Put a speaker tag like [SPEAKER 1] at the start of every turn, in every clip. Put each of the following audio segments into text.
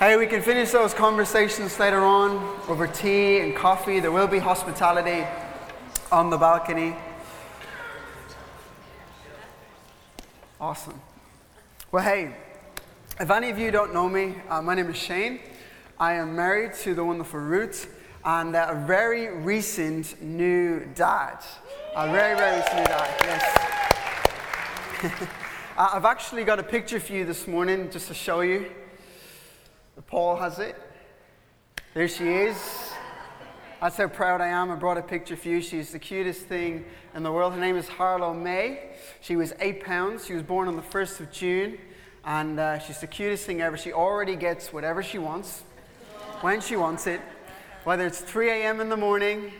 [SPEAKER 1] Hey, we can finish those conversations later on over tea and coffee. There will be hospitality on the balcony. Awesome. Well, hey, if any of you don't know me, uh, my name is Shane. I am married to the wonderful Ruth and uh, a very recent new dad. A very, very recent new dad, yes. I've actually got a picture for you this morning just to show you. Paul has it. There she is. That's how proud I am. I brought a picture for you. She's the cutest thing in the world. Her name is Harlow May. She was eight pounds. She was born on the 1st of June. And uh, she's the cutest thing ever. She already gets whatever she wants when she wants it, whether it's 3 a.m. in the morning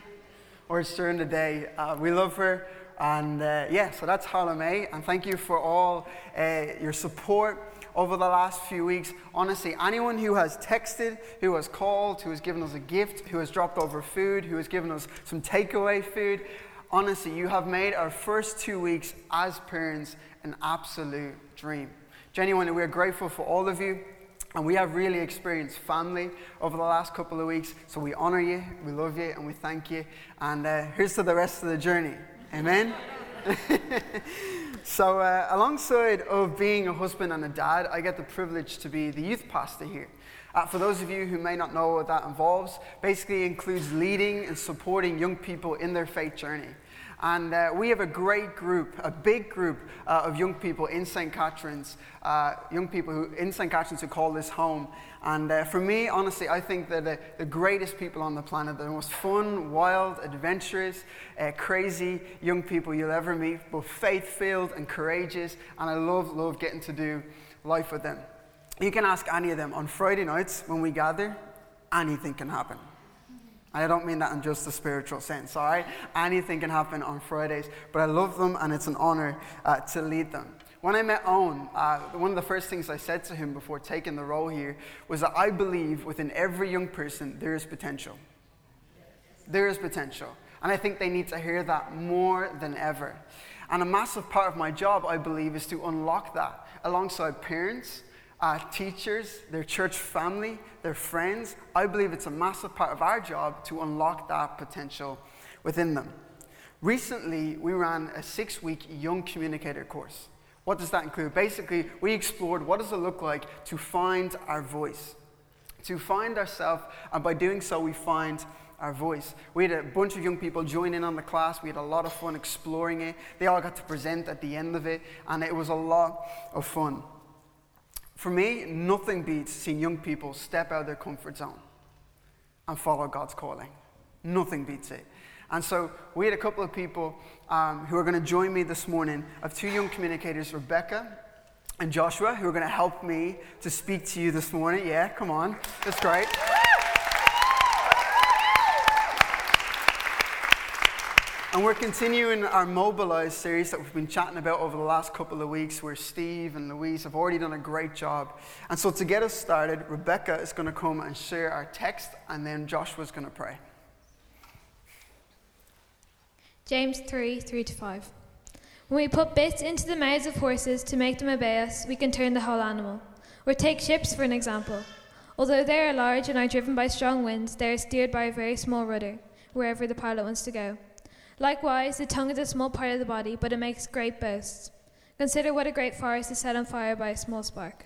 [SPEAKER 1] or it's during the day. Uh, we love her. And uh, yeah, so that's Harlow May. And thank you for all uh, your support over the last few weeks. Honestly, anyone who has texted, who has called, who has given us a gift, who has dropped over food, who has given us some takeaway food, honestly, you have made our first two weeks as parents an absolute dream. Genuinely, we're grateful for all of you. And we have really experienced family over the last couple of weeks. So we honor you, we love you, and we thank you. And uh, here's to the rest of the journey. Amen. so, uh, alongside of being a husband and a dad, I get the privilege to be the youth pastor here. Uh, for those of you who may not know what that involves, basically includes leading and supporting young people in their faith journey. And uh, we have a great group, a big group uh, of young people in St. Catherine's, uh, young people who, in St. Catherine's who call this home. And uh, for me, honestly, I think they're the, the, greatest people on the planet, the most fun, wild, adventurous, uh, crazy young people you'll ever meet, both faith filled and courageous. And I love, love getting to do life with them. You can ask any of them on Friday nights when we gather, anything can happen. I don't mean that in just a spiritual sense, all right? Anything can happen on Fridays, but I love them and it's an honor uh, to lead them. When I met Owen, uh, one of the first things I said to him before taking the role here was that I believe within every young person there is potential. There is potential. And I think they need to hear that more than ever. And a massive part of my job, I believe, is to unlock that alongside parents uh, teachers, their church family, their friends. I believe it's a massive part of our job to unlock that potential within them. Recently, we ran a six week young communicator course. What does that include? Basically, we explored what does it look like to find our voice, to find ourselves, and by doing so, we find our voice. We had a bunch of young people join in on the class. We had a lot of fun exploring it. They all got to present at the end of it, and it was a lot of fun. For me, nothing beats seeing young people step out of their comfort zone and follow God's calling. Nothing beats it. And so we had a couple of people um, who are going to join me this morning of two young communicators, Rebecca and Joshua, who are going to help me to speak to you this morning. Yeah, come on. That's great. And we're continuing our Mobilize series that we've been chatting about over the last couple of weeks, where Steve and Louise have already done a great job. And so, to get us started, Rebecca is going to come and share our text, and then Joshua's going to pray.
[SPEAKER 2] James 3 3 to 5. When we put bits into the mouths of horses to make them obey us, we can turn the whole animal. Or take ships for an example. Although they are large and are driven by strong winds, they are steered by a very small rudder, wherever the pilot wants to go. Likewise, the tongue is a small part of the body, but it makes great boasts. Consider what a great forest is set on fire by a small spark.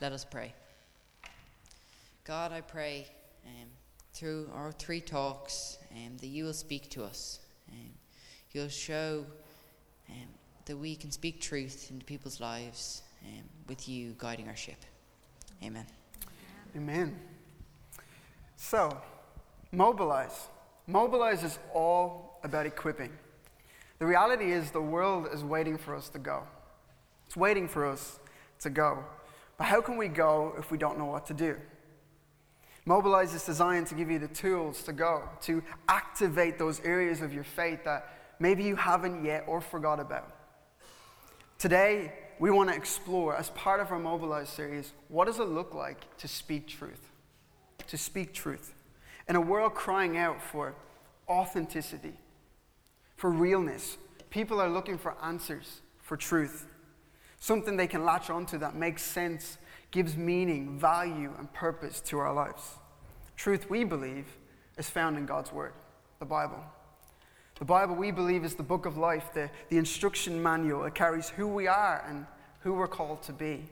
[SPEAKER 3] Let us pray. God, I pray um, through our three talks um, that you will speak to us. Um, you'll show um, that we can speak truth into people's lives um, with you guiding our ship. Amen.
[SPEAKER 1] Amen. So, Mobilize. Mobilize is all about equipping. The reality is, the world is waiting for us to go. It's waiting for us to go. But how can we go if we don't know what to do? Mobilize is designed to give you the tools to go, to activate those areas of your faith that maybe you haven't yet or forgot about. Today, we want to explore, as part of our Mobilize series, what does it look like to speak truth? To speak truth. In a world crying out for authenticity, for realness, people are looking for answers, for truth. something they can latch onto that makes sense, gives meaning, value, and purpose to our lives. Truth, we believe, is found in God's Word, the Bible. The Bible, we believe, is the book of life, the, the instruction manual. It carries who we are and who we're called to be.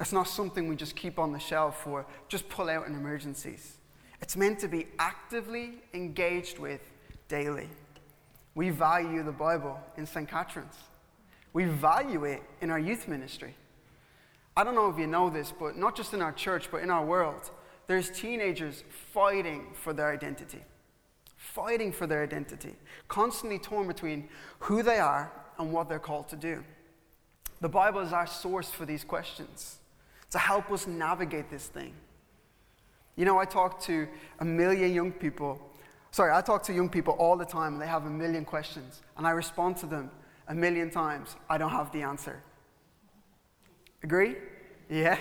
[SPEAKER 1] It's not something we just keep on the shelf or just pull out in emergencies. It's meant to be actively engaged with daily. We value the Bible in St. Catherine's. We value it in our youth ministry. I don't know if you know this, but not just in our church, but in our world, there's teenagers fighting for their identity. Fighting for their identity. Constantly torn between who they are and what they're called to do. The Bible is our source for these questions to help us navigate this thing. You know, I talk to a million young people. Sorry, I talk to young people all the time, and they have a million questions. And I respond to them a million times. I don't have the answer. Agree? Yeah.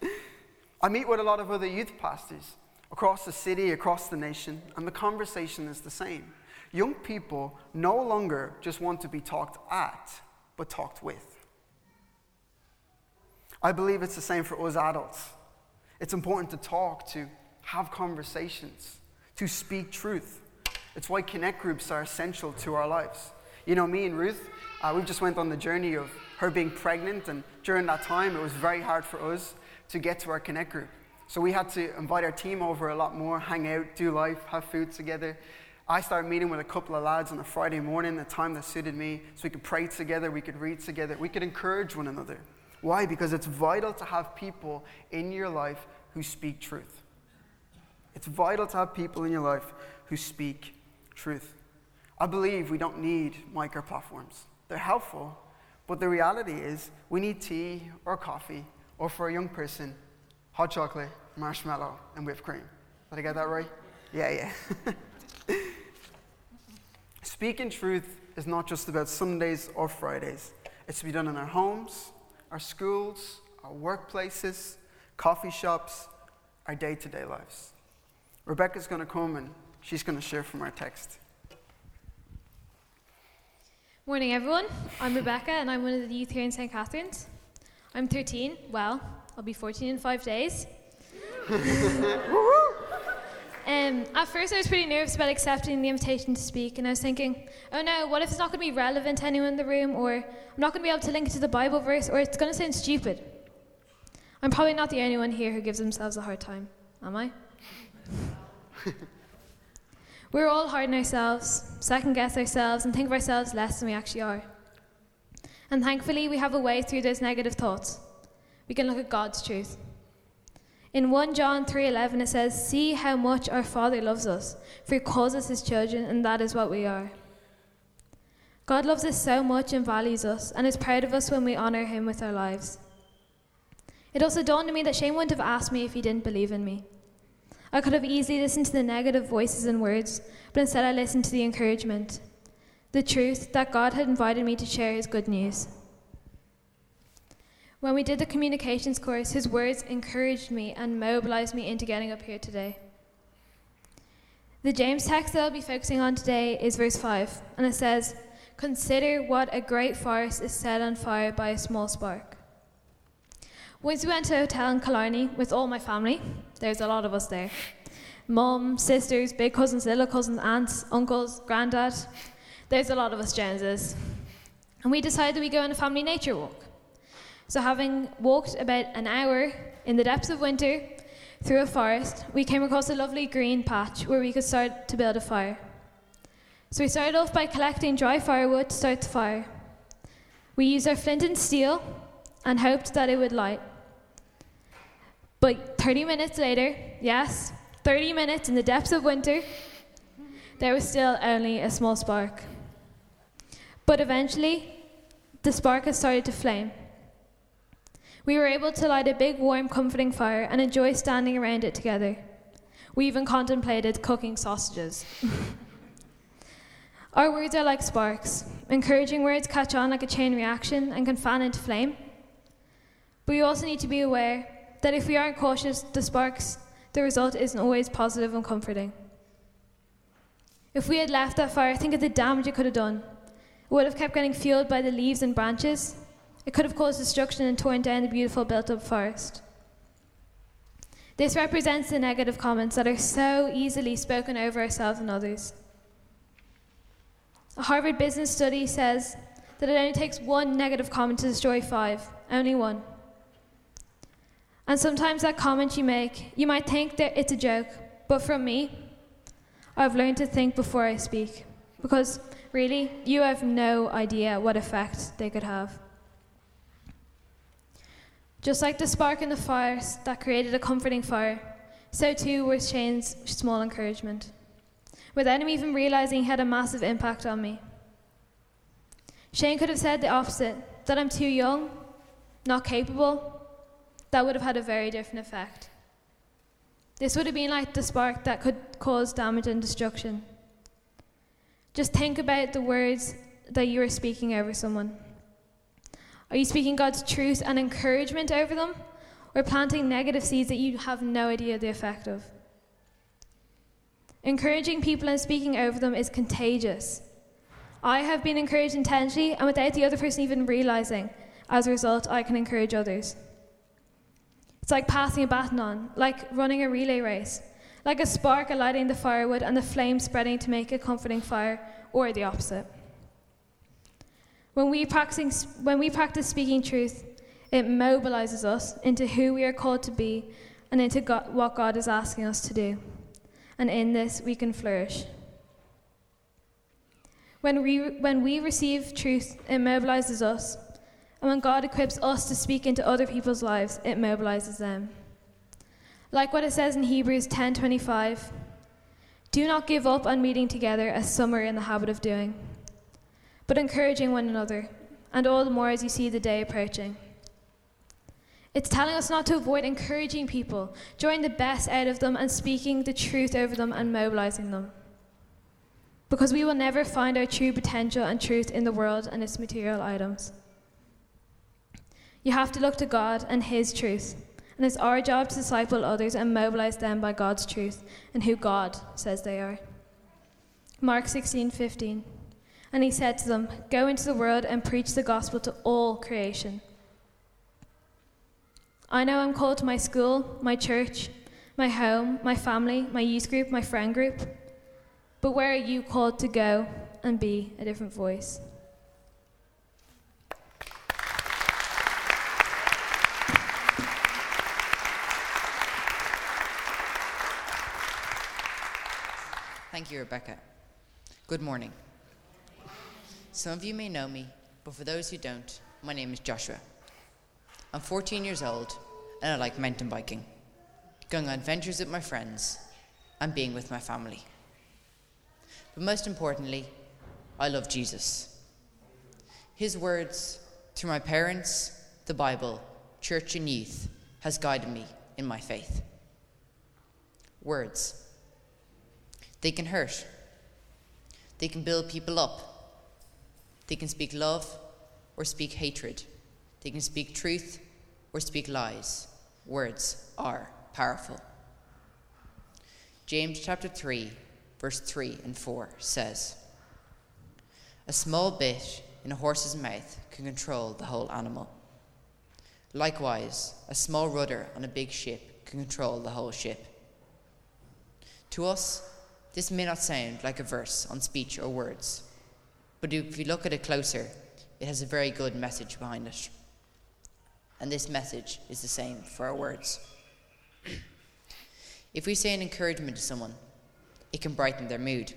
[SPEAKER 1] I meet with a lot of other youth pastors across the city, across the nation, and the conversation is the same. Young people no longer just want to be talked at, but talked with. I believe it's the same for us adults. It's important to talk, to have conversations, to speak truth. It's why connect groups are essential to our lives. You know, me and Ruth, uh, we just went on the journey of her being pregnant, and during that time, it was very hard for us to get to our connect group. So we had to invite our team over a lot more, hang out, do life, have food together. I started meeting with a couple of lads on a Friday morning, a time that suited me, so we could pray together, we could read together, we could encourage one another. Why? Because it's vital to have people in your life who speak truth. It's vital to have people in your life who speak truth. I believe we don't need micro platforms. They're helpful, but the reality is we need tea or coffee, or for a young person, hot chocolate, marshmallow, and whipped cream. Did I get that right? Yeah, yeah. Speaking truth is not just about Sundays or Fridays. It's to be done in our homes, our schools, our workplaces, coffee shops, our day to day lives. Rebecca's going to come and she's going to share from our text.
[SPEAKER 2] Morning, everyone. I'm Rebecca, and I'm one of the youth here in St. Catherine's. I'm 13. Well, I'll be 14 in five days. Um, at first, I was pretty nervous about accepting the invitation to speak, and I was thinking, oh no, what if it's not going to be relevant to anyone in the room, or I'm not going to be able to link it to the Bible verse, or it's going to sound stupid? I'm probably not the only one here who gives themselves a hard time, am I? We're all hard on ourselves, second guess ourselves, and think of ourselves less than we actually are. And thankfully, we have a way through those negative thoughts. We can look at God's truth. In 1 John 3:11 it says, "See how much our Father loves us, for he calls us his children, and that is what we are." God loves us so much and values us, and is proud of us when we honor him with our lives. It also dawned on me that Shane wouldn't have asked me if he didn't believe in me. I could have easily listened to the negative voices and words, but instead I listened to the encouragement, the truth that God had invited me to share his good news. When we did the communications course, his words encouraged me and mobilized me into getting up here today. The James text that I'll be focusing on today is verse 5, and it says, Consider what a great forest is set on fire by a small spark. Once we went to a hotel in Killarney with all my family, there's a lot of us there mum, sisters, big cousins, little cousins, aunts, uncles, granddad. There's a lot of us Joneses. And we decided we'd go on a family nature walk. So, having walked about an hour in the depths of winter through a forest, we came across a lovely green patch where we could start to build a fire. So, we started off by collecting dry firewood to start the fire. We used our flint and steel and hoped that it would light. But 30 minutes later, yes, 30 minutes in the depths of winter, there was still only a small spark. But eventually, the spark had started to flame. We were able to light a big, warm, comforting fire and enjoy standing around it together. We even contemplated cooking sausages. Our words are like sparks. Encouraging words catch on like a chain reaction and can fan into flame. But we also need to be aware that if we aren't cautious, the sparks, the result isn't always positive and comforting. If we had left that fire, think of the damage it could have done. It would have kept getting fueled by the leaves and branches, It could have caused destruction and torn down the beautiful built up forest. This represents the negative comments that are so easily spoken over ourselves and others. A Harvard business study says that it only takes one negative comment to destroy five, only one. And sometimes that comment you make, you might think that it's a joke, but from me, I've learned to think before I speak. Because really, you have no idea what effect they could have. Just like the spark in the fire that created a comforting fire, so too was Shane's small encouragement. Without him even realizing, he had a massive impact on me. Shane could have said the opposite that I'm too young, not capable. That would have had a very different effect. This would have been like the spark that could cause damage and destruction. Just think about the words that you are speaking over someone. Are you speaking God's truth and encouragement over them, or planting negative seeds that you have no idea the effect of? Encouraging people and speaking over them is contagious. I have been encouraged intentionally, and without the other person even realizing, as a result, I can encourage others. It's like passing a baton on, like running a relay race, like a spark alighting the firewood and the flame spreading to make a comforting fire, or the opposite. When we, practice, when we practice speaking truth, it mobilizes us into who we are called to be and into God, what God is asking us to do. And in this, we can flourish. When we, when we receive truth, it mobilizes us. And when God equips us to speak into other people's lives, it mobilizes them. Like what it says in Hebrews 10:25, do not give up on meeting together as some are in the habit of doing but encouraging one another, and all the more as you see the day approaching. It's telling us not to avoid encouraging people, drawing the best out of them, and speaking the truth over them and mobilizing them. Because we will never find our true potential and truth in the world and its material items. You have to look to God and His truth, and it's our job to disciple others and mobilize them by God's truth and who God says they are. Mark 16 15. And he said to them, Go into the world and preach the gospel to all creation. I know I'm called to my school, my church, my home, my family, my youth group, my friend group. But where are you called to go and be a different voice?
[SPEAKER 3] Thank you, Rebecca. Good morning. Some of you may know me, but for those who don't, my name is Joshua. I'm 14 years old and I like mountain biking, going on adventures with my friends, and being with my family. But most importantly, I love Jesus. His words, through my parents, the Bible, church, and youth, has guided me in my faith. Words. They can hurt. They can build people up they can speak love or speak hatred. They can speak truth or speak lies. Words are powerful. James chapter 3, verse 3 and 4 says A small bit in a horse's mouth can control the whole animal. Likewise, a small rudder on a big ship can control the whole ship. To us, this may not sound like a verse on speech or words but if you look at it closer, it has a very good message behind it. And this message is the same for our words. if we say an encouragement to someone, it can brighten their mood.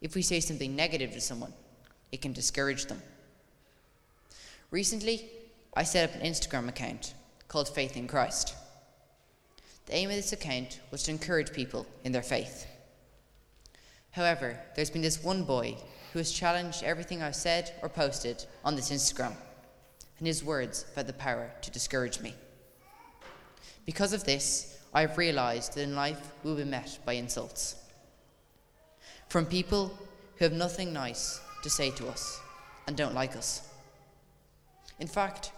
[SPEAKER 3] If we say something negative to someone, it can discourage them. Recently, I set up an Instagram account called Faith in Christ. The aim of this account was to encourage people in their faith. However, there's been this one boy who has challenged everything I've said or posted on this Instagram, and his words have had the power to discourage me. Because of this, I have realized that in life we will be met by insults. From people who have nothing nice to say to us and don't like us. In fact,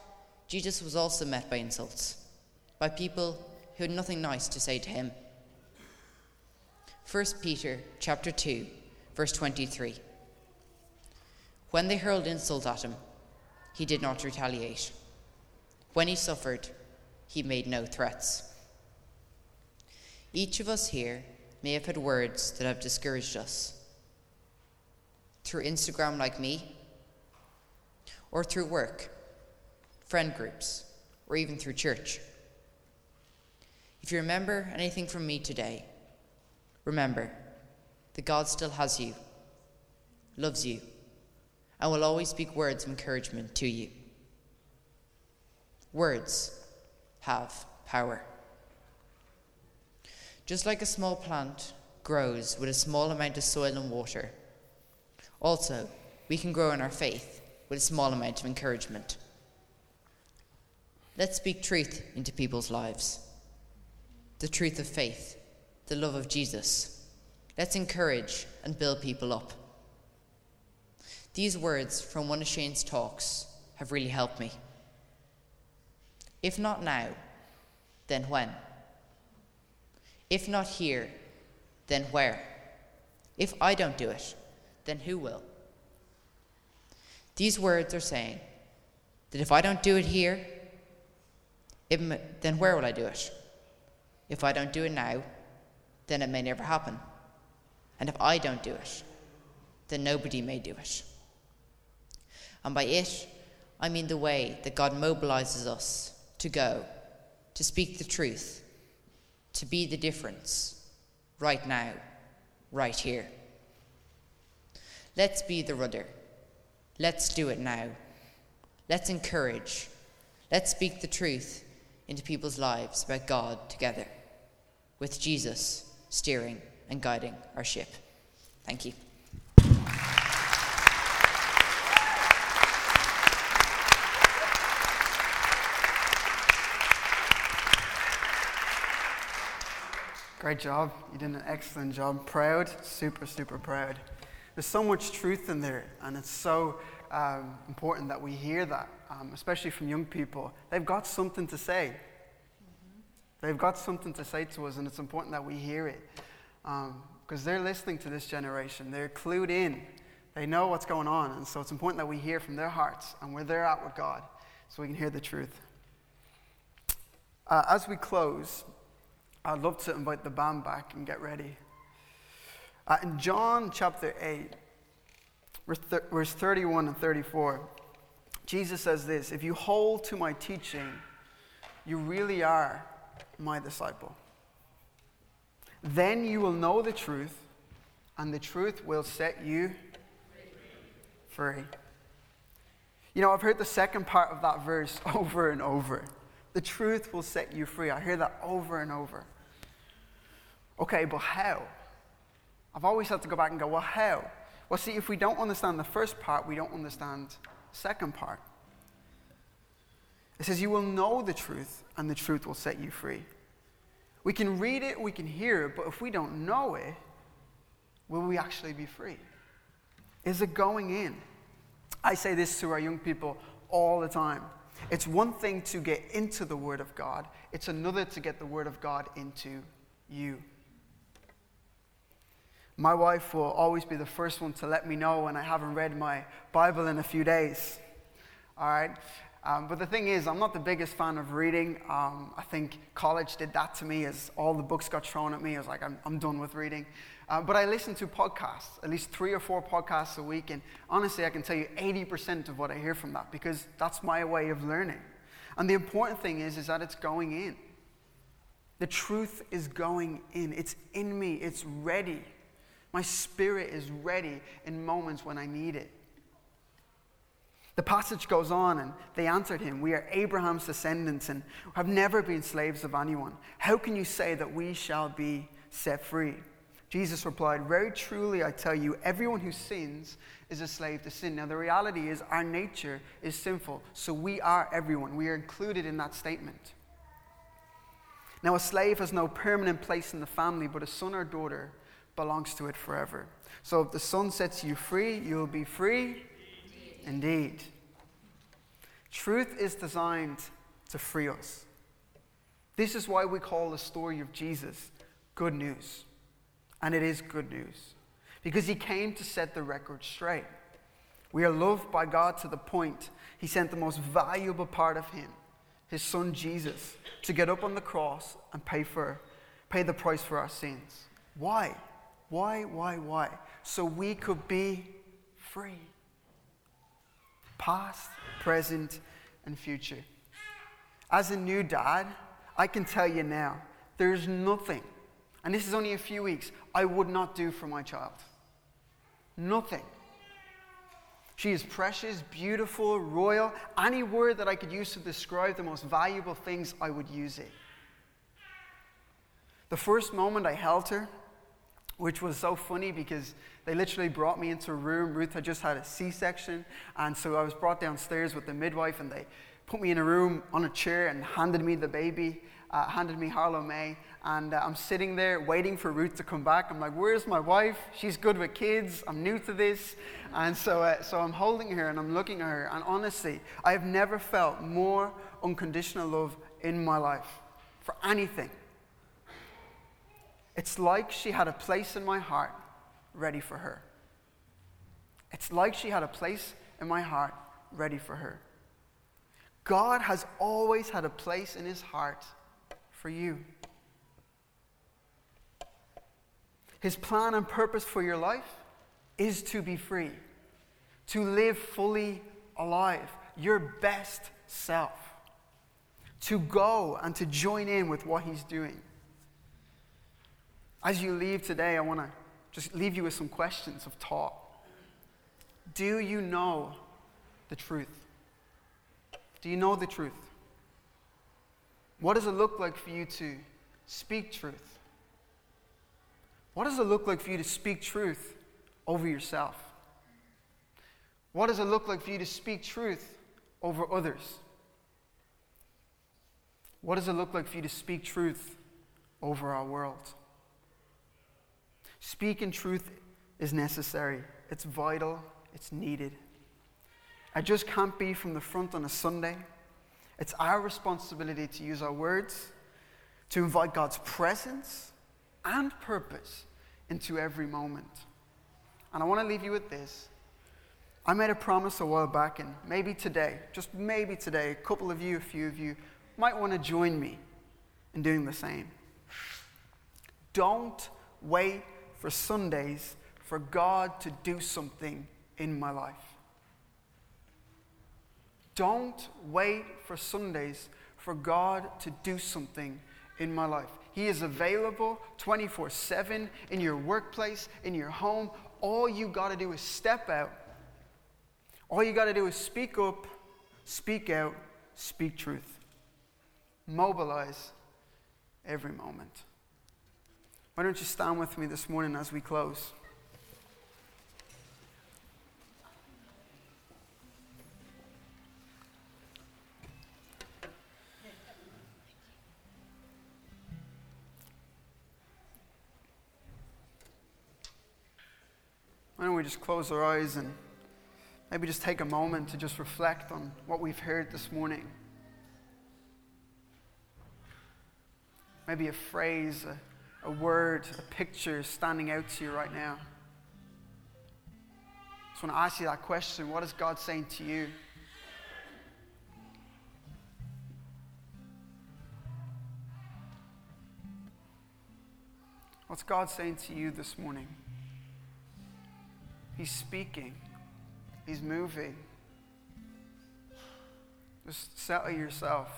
[SPEAKER 3] Jesus was also met by insults, by people who had nothing nice to say to him. 1 Peter chapter 2, verse 23. When they hurled insults at him, he did not retaliate. When he suffered, he made no threats. Each of us here may have had words that have discouraged us. Through Instagram, like me, or through work, friend groups, or even through church. If you remember anything from me today, remember that God still has you, loves you, and will always speak words of encouragement to you. Words have power. Just like a small plant grows with a small amount of soil and water, also, we can grow in our faith with a small amount of encouragement. Let's speak truth into people's lives the truth of faith, the love of Jesus. Let's encourage and build people up. These words from one of Shane's talks have really helped me. If not now, then when? If not here, then where? If I don't do it, then who will? These words are saying that if I don't do it here, it, then where will I do it? If I don't do it now, then it may never happen. And if I don't do it, then nobody may do it. And by it, I mean the way that God mobilizes us to go, to speak the truth, to be the difference, right now, right here. Let's be the rudder. Let's do it now. Let's encourage. Let's speak the truth into people's lives about God together, with Jesus steering and guiding our ship. Thank you.
[SPEAKER 1] Great job. You did an excellent job. Proud, super, super proud. There's so much truth in there, and it's so um, important that we hear that, um, especially from young people. They've got something to say. Mm-hmm. They've got something to say to us, and it's important that we hear it. Because um, they're listening to this generation, they're clued in, they know what's going on, and so it's important that we hear from their hearts and where they're at with God so we can hear the truth. Uh, as we close, I'd love to invite the band back and get ready. Uh, in John chapter 8, verse 31 and 34, Jesus says this If you hold to my teaching, you really are my disciple. Then you will know the truth, and the truth will set you free. You know, I've heard the second part of that verse over and over. The truth will set you free. I hear that over and over. Okay, but how? I've always had to go back and go, well, how? Well, see, if we don't understand the first part, we don't understand the second part. It says, You will know the truth, and the truth will set you free. We can read it, we can hear it, but if we don't know it, will we actually be free? Is it going in? I say this to our young people all the time. It's one thing to get into the Word of God, it's another to get the Word of God into you. My wife will always be the first one to let me know when I haven't read my Bible in a few days. All right? Um, but the thing is, I'm not the biggest fan of reading. Um, I think college did that to me as all the books got thrown at me. I was like, I'm, I'm done with reading. Uh, but I listen to podcasts, at least three or four podcasts a week. And honestly, I can tell you 80% of what I hear from that because that's my way of learning. And the important thing is, is that it's going in. The truth is going in. It's in me. It's ready. My spirit is ready in moments when I need it. The passage goes on, and they answered him, We are Abraham's descendants and have never been slaves of anyone. How can you say that we shall be set free? Jesus replied, Very truly, I tell you, everyone who sins is a slave to sin. Now, the reality is, our nature is sinful, so we are everyone. We are included in that statement. Now, a slave has no permanent place in the family, but a son or daughter belongs to it forever. So if the Son sets you free, you will be free indeed. indeed. Truth is designed to free us. This is why we call the story of Jesus good news. And it is good news because he came to set the record straight. We are loved by God to the point He sent the most valuable part of Him, His Son Jesus, to get up on the cross and pay, for, pay the price for our sins. Why? Why, why, why? So we could be free. Past, present, and future. As a new dad, I can tell you now, there's nothing, and this is only a few weeks, I would not do for my child. Nothing. She is precious, beautiful, royal. Any word that I could use to describe the most valuable things, I would use it. The first moment I held her, which was so funny because they literally brought me into a room. Ruth had just had a C section, and so I was brought downstairs with the midwife, and they put me in a room on a chair and handed me the baby, uh, handed me Harlow May, and uh, I'm sitting there waiting for Ruth to come back. I'm like, where's my wife? She's good with kids. I'm new to this. And so, uh, so I'm holding her and I'm looking at her. And honestly, I have never felt more unconditional love in my life for anything. It's like she had a place in my heart ready for her. It's like she had a place in my heart ready for her. God has always had a place in his heart for you. His plan and purpose for your life is to be free, to live fully alive, your best self, to go and to join in with what he's doing. As you leave today, I want to just leave you with some questions of thought. Do you know the truth? Do you know the truth? What does it look like for you to speak truth? What does it look like for you to speak truth over yourself? What does it look like for you to speak truth over others? What does it look like for you to speak truth over our world? Speaking truth is necessary, it's vital, it's needed. I just can't be from the front on a Sunday. It's our responsibility to use our words to invite God's presence and purpose into every moment. And I want to leave you with this. I made a promise a while back, and maybe today, just maybe today, a couple of you, a few of you might want to join me in doing the same. Don't wait for Sundays for God to do something in my life. Don't wait for Sundays for God to do something in my life. He is available 24 7 in your workplace, in your home. All you got to do is step out. All you got to do is speak up, speak out, speak truth. Mobilize every moment. Why don't you stand with me this morning as we close? Why don't we just close our eyes and maybe just take a moment to just reflect on what we've heard this morning? Maybe a phrase, a a word, a picture standing out to you right now? I just want to ask you that question. What is God saying to you? What's God saying to you this morning? He's speaking, He's moving. Just settle yourself.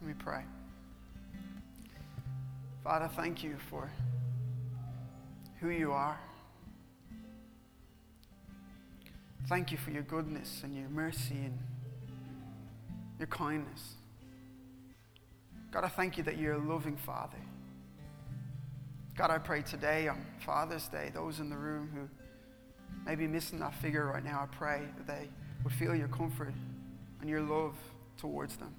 [SPEAKER 1] Let me pray. Father, thank you for who you are. Thank you for your goodness and your mercy and your kindness. God, I thank you that you're a loving Father. God, I pray today on Father's Day, those in the room who may be missing that figure right now, I pray that they would feel your comfort and your love towards them.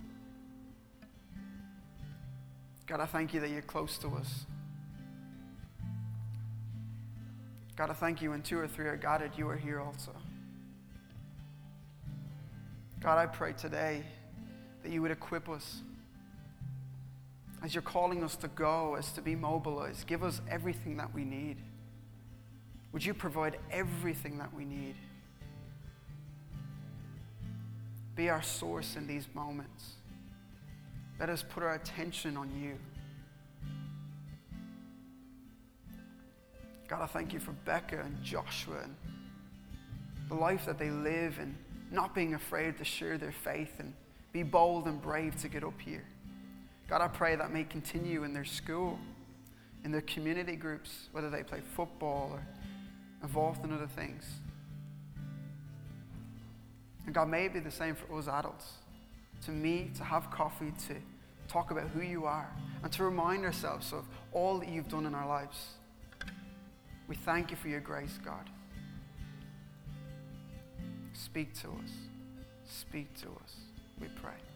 [SPEAKER 1] God, I thank you that you're close to us. God, I thank you when two or three are gathered, you are here also. God, I pray today that you would equip us. As you're calling us to go, as to be mobilized, give us everything that we need. Would you provide everything that we need? Be our source in these moments. Let us put our attention on you. God, I thank you for Becca and Joshua and the life that they live and not being afraid to share their faith and be bold and brave to get up here. God, I pray that may continue in their school, in their community groups, whether they play football or involved in other things. And God, may it be the same for us adults to meet, to have coffee, to talk about who you are, and to remind ourselves of all that you've done in our lives. We thank you for your grace, God. Speak to us. Speak to us, we pray.